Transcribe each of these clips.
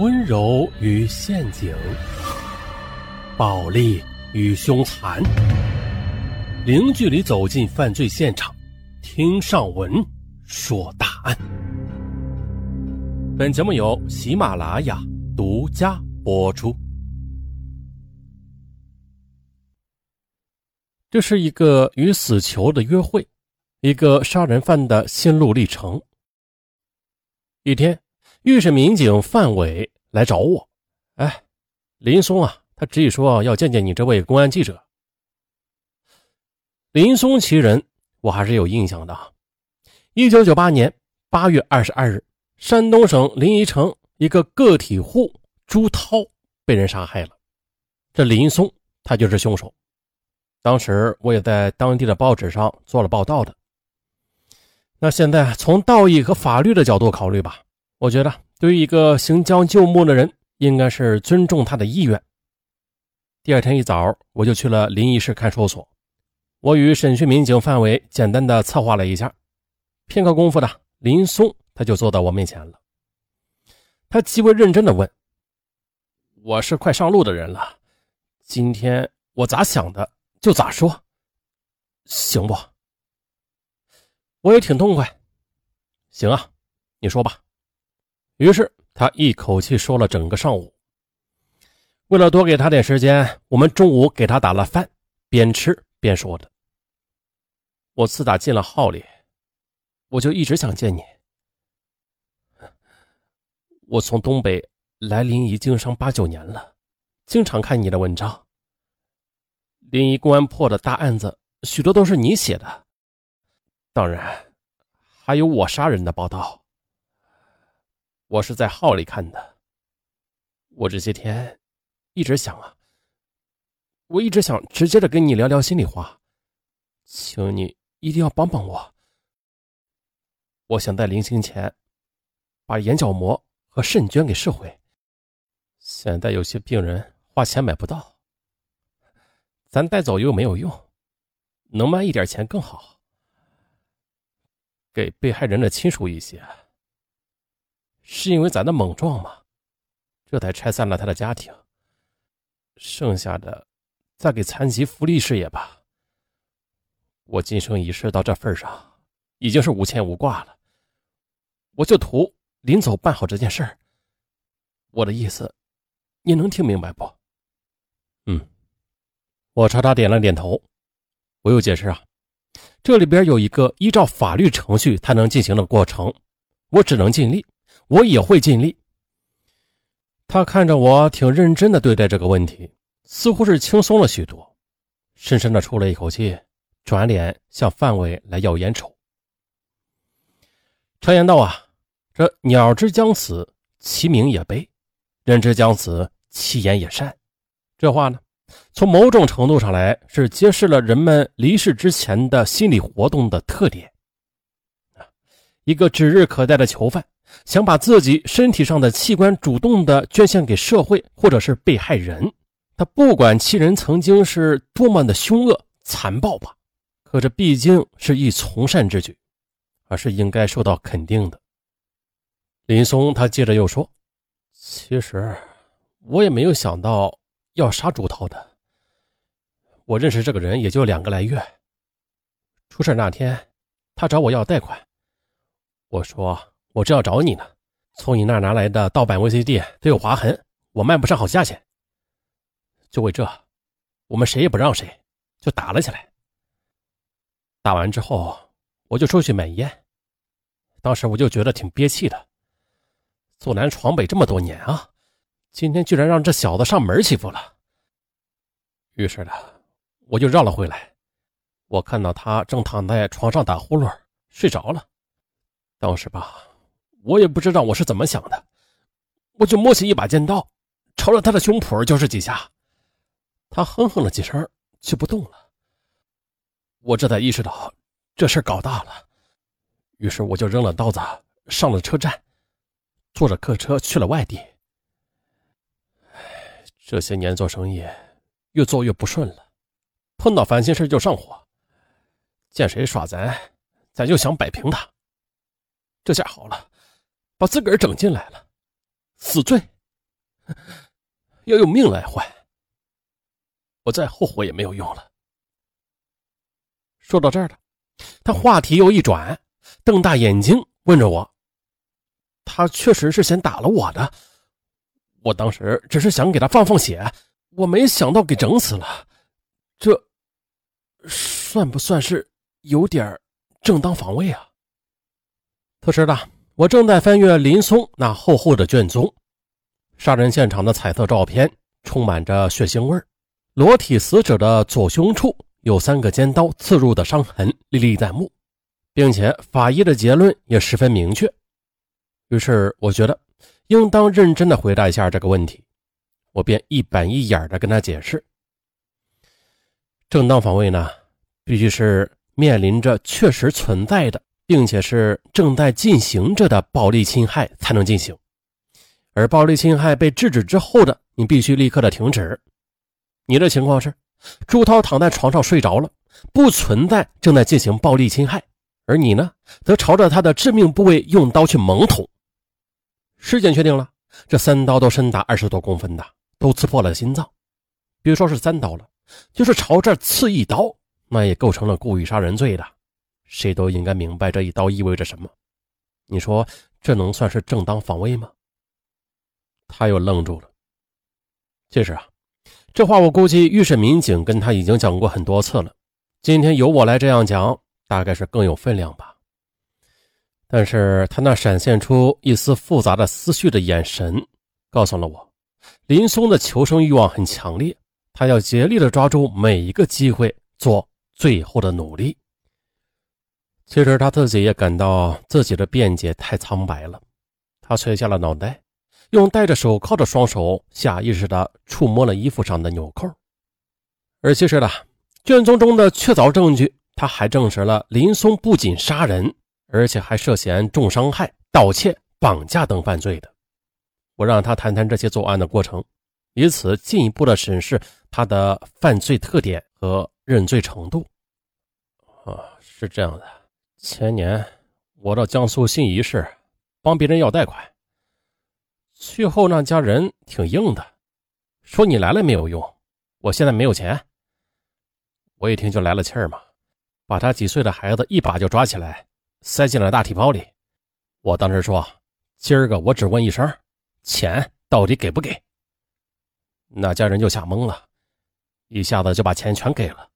温柔与陷阱，暴力与凶残，零距离走进犯罪现场，听上文说大案。本节目由喜马拉雅独家播出。这是一个与死囚的约会，一个杀人犯的心路历程。一天。预审民警范伟来找我，哎，林松啊，他执意说要见见你这位公安记者。林松其人，我还是有印象的。一九九八年八月二十二日，山东省临沂城一个个体户朱涛被人杀害了，这林松他就是凶手。当时我也在当地的报纸上做了报道的。那现在从道义和法律的角度考虑吧。我觉得，对于一个行将就木的人，应该是尊重他的意愿。第二天一早，我就去了临沂市看守所。我与审讯民警范伟简单的策划了一下，片刻功夫的，林松他就坐到我面前了。他极为认真的问：“我是快上路的人了，今天我咋想的就咋说，行不？”我也挺痛快。行啊，你说吧。于是他一口气说了整个上午。为了多给他点时间，我们中午给他打了饭，边吃边说的。我自打进了号里，我就一直想见你。我从东北来临沂经商八九年了，经常看你的文章。临沂公安破的大案子，许多都是你写的，当然还有我杀人的报道。我是在号里看的。我这些天一直想啊，我一直想直接的跟你聊聊心里话，请你一定要帮帮我。我想在临行前把眼角膜和肾捐给社会。现在有些病人花钱买不到，咱带走又没有用，能卖一点钱更好，给被害人的亲属一些。是因为咱的莽撞吗？这才拆散了他的家庭。剩下的，再给残疾福利事业吧。我今生一世到这份上，已经是无牵无挂了。我就图临走办好这件事儿。我的意思，你能听明白不？嗯，我朝他点了点头。我又解释啊，这里边有一个依照法律程序才能进行的过程，我只能尽力。我也会尽力。他看着我，挺认真的对待这个问题，似乎是轻松了许多，深深的出了一口气，转脸向范伟来要烟抽。常言道啊，这鸟之将死，其鸣也悲；人之将死，其言也善。这话呢，从某种程度上来，是揭示了人们离世之前的心理活动的特点。一个指日可待的囚犯。想把自己身体上的器官主动的捐献给社会，或者是被害人，他不管其人曾经是多么的凶恶残暴吧，可这毕竟是一从善之举，而是应该受到肯定的。林松他接着又说：“其实我也没有想到要杀朱涛的，我认识这个人也就两个来月。出事那天，他找我要贷款，我说。”我正要找你呢，从你那儿拿来的盗版 VCD 都有划痕，我卖不上好价钱。就为这，我们谁也不让谁，就打了起来。打完之后，我就出去买烟。当时我就觉得挺憋气的，坐南闯北这么多年啊，今天居然让这小子上门欺负了。于是呢，我就绕了回来。我看到他正躺在床上打呼噜，睡着了。当时吧。我也不知道我是怎么想的，我就摸起一把尖刀，朝着他的胸脯就是几下。他哼哼了几声，就不动了。我这才意识到这事搞大了，于是我就扔了刀子，上了车站，坐着客车去了外地。这些年做生意越做越不顺了，碰到烦心事就上火，见谁耍咱，咱就想摆平他。这下好了。把自个儿整进来了，死罪要用命来换。我再后悔也没有用了。说到这儿了，他话题又一转，瞪大眼睛问着我：“他确实是先打了我的，我当时只是想给他放放血，我没想到给整死了。这算不算是有点正当防卫啊？”此时的我正在翻阅林松那厚厚的卷宗，杀人现场的彩色照片充满着血腥味。裸体死者的左胸处有三个尖刀刺入的伤痕历历在目，并且法医的结论也十分明确。于是我觉得应当认真的回答一下这个问题，我便一板一眼的跟他解释：正当防卫呢，必须是面临着确实存在的，并且是正在进行着的暴力侵害才能进行，而暴力侵害被制止之后的，你必须立刻的停止。你的情况是，朱涛躺在床上睡着了，不存在正在进行暴力侵害，而你呢，则朝着他的致命部位用刀去猛捅。尸检确定了，这三刀都深达二十多公分的，都刺破了心脏。别说是三刀了，就是朝这刺一刀，那也构成了故意杀人罪的。谁都应该明白这一刀意味着什么。你说这能算是正当防卫吗？他又愣住了。其实啊。这话我估计预审民警跟他已经讲过很多次了，今天由我来这样讲，大概是更有分量吧。但是他那闪现出一丝复杂的思绪的眼神，告诉了我，林松的求生欲望很强烈，他要竭力的抓住每一个机会，做最后的努力。其实他自己也感到自己的辩解太苍白了，他垂下了脑袋。用戴着手铐的双手下意识地触摸了衣服上的纽扣，而其实呢，卷宗中的确凿证据，他还证实了林松不仅杀人，而且还涉嫌重伤害、盗窃、绑架等犯罪的。我让他谈谈这些作案的过程，以此进一步的审视他的犯罪特点和认罪程度。啊，是这样的，前年我到江苏信宜市帮别人要贷款。去后那家人挺硬的，说你来了没有用，我现在没有钱。我一听就来了气儿嘛，把他几岁的孩子一把就抓起来，塞进了大提包里。我当时说，今儿个我只问一声，钱到底给不给？那家人就吓懵了，一下子就把钱全给了。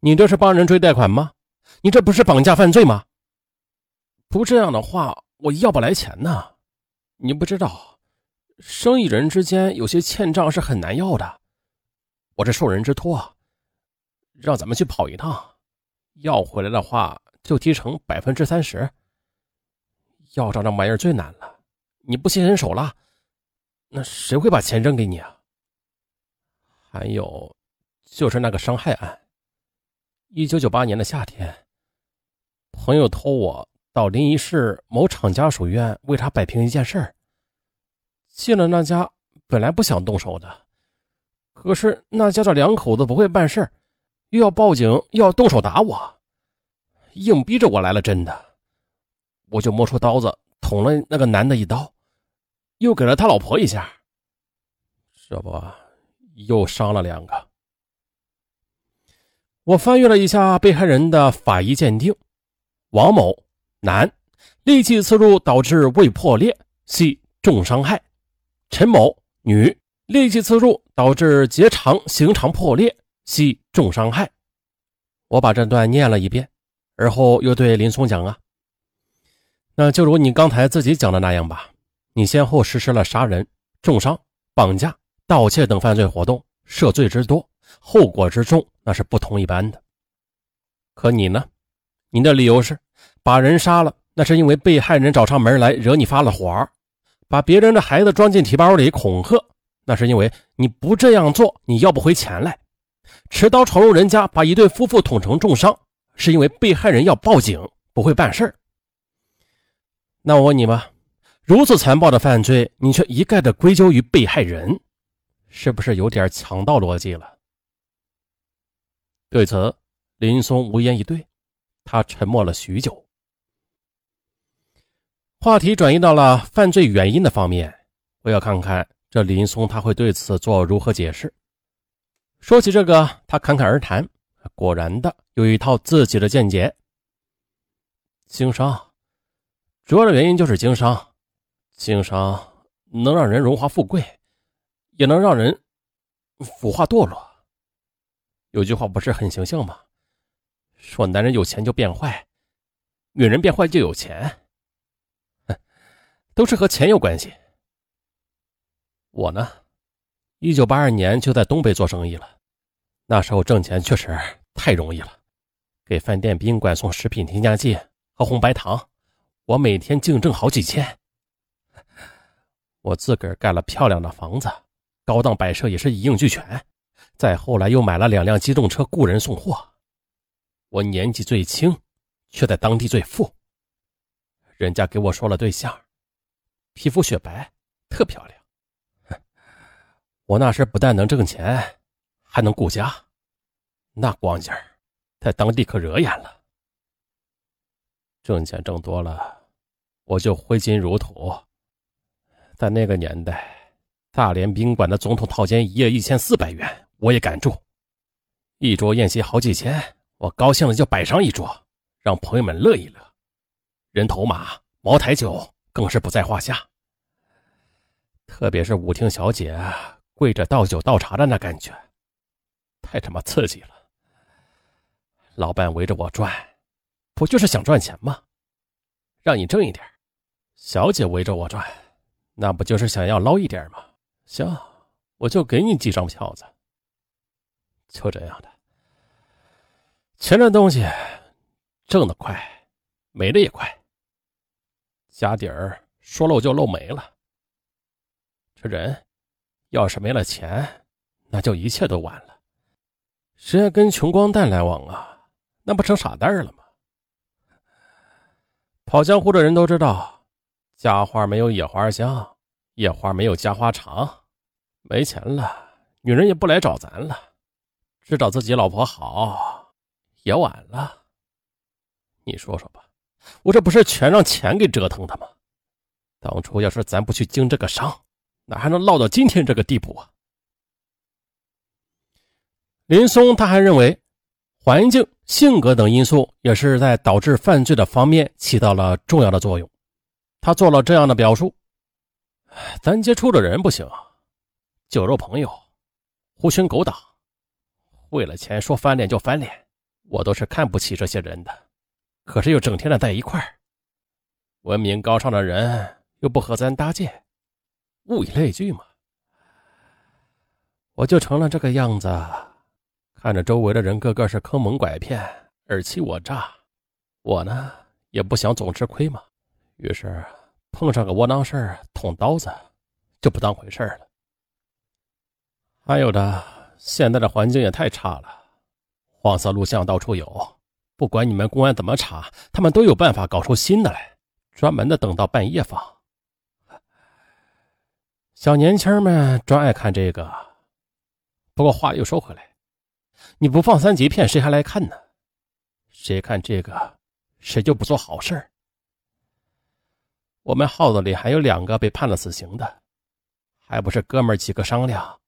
你这是帮人追贷款吗？你这不是绑架犯罪吗？不这样的话，我要不来钱呢。你不知道，生意人之间有些欠账是很难要的。我这受人之托，让咱们去跑一趟，要回来的话就提成百分之三十。要账那玩意儿最难了，你不心狠手辣，那谁会把钱扔给你啊？还有，就是那个伤害案。一九九八年的夏天，朋友托我。到临沂市某厂家属院为他摆平一件事儿。进了那家，本来不想动手的，可是那家的两口子不会办事儿又要报警，又要动手打我，硬逼着我来了。真的，我就摸出刀子捅了那个男的一刀，又给了他老婆一下，这不又伤了两个。我翻阅了一下被害人的法医鉴定，王某。男，利器刺入导致胃破裂，系重伤害。陈某，女，利器刺入导致结肠行肠破裂，系重伤害。我把这段念了一遍，而后又对林松讲啊，那就如你刚才自己讲的那样吧，你先后实施了杀人、重伤、绑架、盗窃等犯罪活动，涉罪之多，后果之重，那是不同一般的。可你呢？你的理由是？把人杀了，那是因为被害人找上门来惹你发了火；把别人的孩子装进提包里恐吓，那是因为你不这样做你要不回钱来；持刀闯入人家把一对夫妇捅成重伤，是因为被害人要报警不会办事那我问你吧，如此残暴的犯罪，你却一概的归咎于被害人，是不是有点强盗逻辑了？对此，林松无言以对，他沉默了许久。话题转移到了犯罪原因的方面，我要看看这林松他会对此做如何解释。说起这个，他侃侃而谈，果然的有一套自己的见解。经商，主要的原因就是经商，经商能让人荣华富贵，也能让人腐化堕落。有句话不是很形象吗？说男人有钱就变坏，女人变坏就有钱。都是和钱有关系。我呢，一九八二年就在东北做生意了，那时候挣钱确实太容易了，给饭店宾馆送食品添加剂和红白糖，我每天净挣好几千。我自个儿盖了漂亮的房子，高档摆设也是一应俱全，再后来又买了两辆机动车雇人送货。我年纪最轻，却在当地最富。人家给我说了对象。皮肤雪白，特漂亮。我那时不但能挣钱，还能顾家，那光景在当地可惹眼了。挣钱挣多了，我就挥金如土。在那个年代，大连宾馆的总统套间一夜一千四百元，我也敢住。一桌宴席好几千，我高兴了就摆上一桌，让朋友们乐一乐。人头马，茅台酒。更是不在话下，特别是舞厅小姐跪着倒酒倒茶的那感觉，太他妈刺激了。老板围着我转，不就是想赚钱吗？让你挣一点。小姐围着我转，那不就是想要捞一点吗？行，我就给你几张票子。就这样的，钱这东西，挣得快，没的也快。家底儿说漏就漏没了。这人要是没了钱，那就一切都完了。谁还跟穷光蛋来往啊？那不成傻蛋了吗？跑江湖的人都知道，家花没有野花香，野花没有家花长。没钱了，女人也不来找咱了，只找自己老婆好，也晚了。你说说吧。我这不是全让钱给折腾的吗？当初要是咱不去经这个商，哪还能落到今天这个地步啊？林松他还认为，环境、性格等因素也是在导致犯罪的方面起到了重要的作用。他做了这样的表述：咱接触的人不行，酒肉朋友，狐群狗党，为了钱说翻脸就翻脸，我都是看不起这些人的。可是又整天的在一块儿，文明高尚的人又不和咱搭界，物以类聚嘛。我就成了这个样子，看着周围的人个个是坑蒙拐骗、尔欺我诈，我呢也不想总吃亏嘛。于是碰上个窝囊事儿，捅刀子就不当回事了。还有的，现在的环境也太差了，黄色录像到处有。不管你们公安怎么查，他们都有办法搞出新的来，专门的等到半夜放。小年轻们专爱看这个。不过话又说回来，你不放三级片，谁还来看呢？谁看这个，谁就不做好事我们号子里还有两个被判了死刑的，还不是哥们几个商量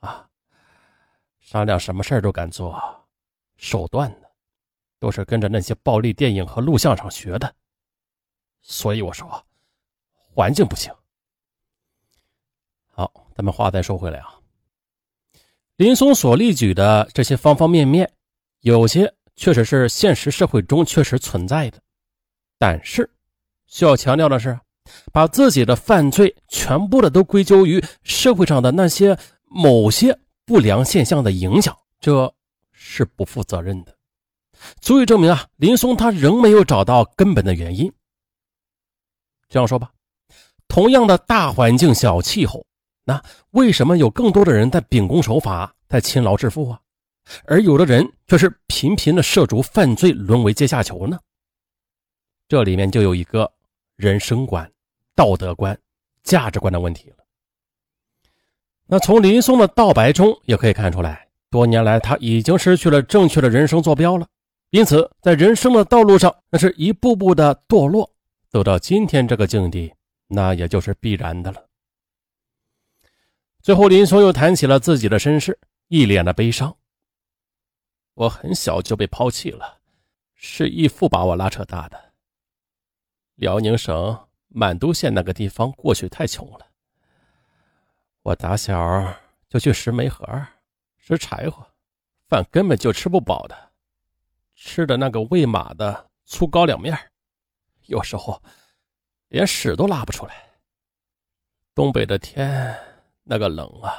啊？商量什么事都敢做，手段呢？都是跟着那些暴力电影和录像上学的，所以我说，环境不行。好，咱们话再说回来啊，林松所例举的这些方方面面，有些确实是现实社会中确实存在的，但是需要强调的是，把自己的犯罪全部的都归咎于社会上的那些某些不良现象的影响，这是不负责任的。足以证明啊，林松他仍没有找到根本的原因。这样说吧，同样的大环境、小气候，那为什么有更多的人在秉公守法、在勤劳致富啊，而有的人却是频频的涉足犯罪，沦为阶下囚呢？这里面就有一个人生观、道德观、价值观的问题了。那从林松的道白中也可以看出来，多年来他已经失去了正确的人生坐标了。因此，在人生的道路上，那是一步步的堕落，走到今天这个境地，那也就是必然的了。最后，林松又谈起了自己的身世，一脸的悲伤。我很小就被抛弃了，是义父把我拉扯大的。辽宁省满都县那个地方过去太穷了，我打小就去拾煤盒、拾柴火，饭根本就吃不饱的，吃的那个喂马的粗高粱面，有时候连屎都拉不出来。东北的天那个冷啊，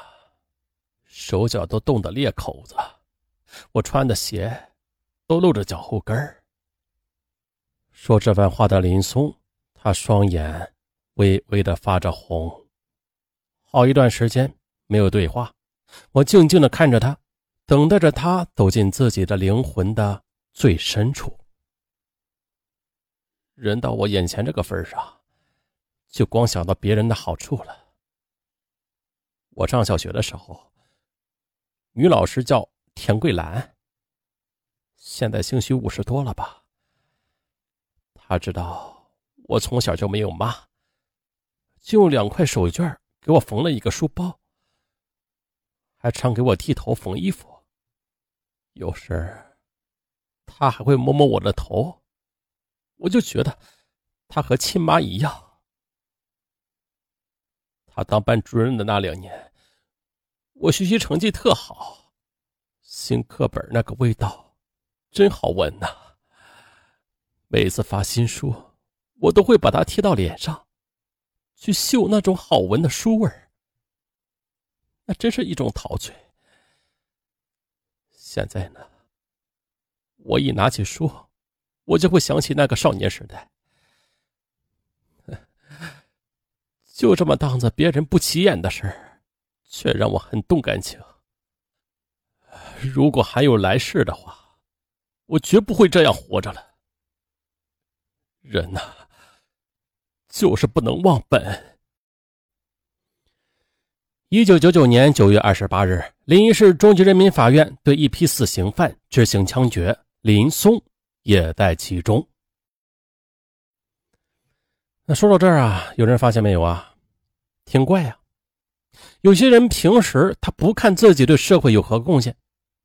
手脚都冻得裂口子。我穿的鞋都露着脚后跟。说这番话的林松，他双眼微微的发着红。好一段时间没有对话，我静静的看着他，等待着他走进自己的灵魂的最深处。人到我眼前这个份上，就光想到别人的好处了。我上小学的时候，女老师叫。田桂兰，现在兴许五十多了吧。她知道我从小就没有妈，就用两块手绢给我缝了一个书包，还常给我剃头缝衣服。有时他还会摸摸我的头，我就觉得他和亲妈一样。他当班主任的那两年，我学习成绩特好。新课本那个味道，真好闻呐！每次发新书，我都会把它贴到脸上，去嗅那种好闻的书味。那真是一种陶醉。现在呢，我一拿起书，我就会想起那个少年时代，就这么当着别人不起眼的事，却让我很动感情。如果还有来世的话，我绝不会这样活着了。人呐，就是不能忘本。一九九九年九月二十八日，临沂市中级人民法院对一批死刑犯执行枪决，林松也在其中。那说到这儿啊，有人发现没有啊？挺怪呀，有些人平时他不看自己对社会有何贡献。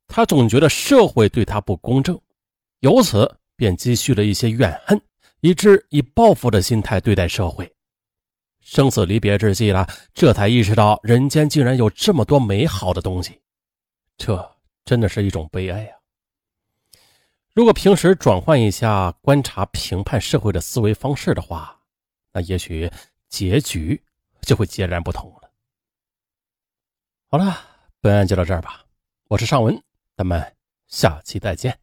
他总觉得社会对他不公正，由此便积蓄了一些怨恨，以致以报复的心态对待社会。生死离别之际了，这才意识到人间竟然有这么多美好的东西，这真的是一种悲哀啊！如果平时转换一下观察、评判社会的思维方式的话，那也许结局就会截然不同了。好了，本案就到这儿吧，我是尚文。咱们下期再见。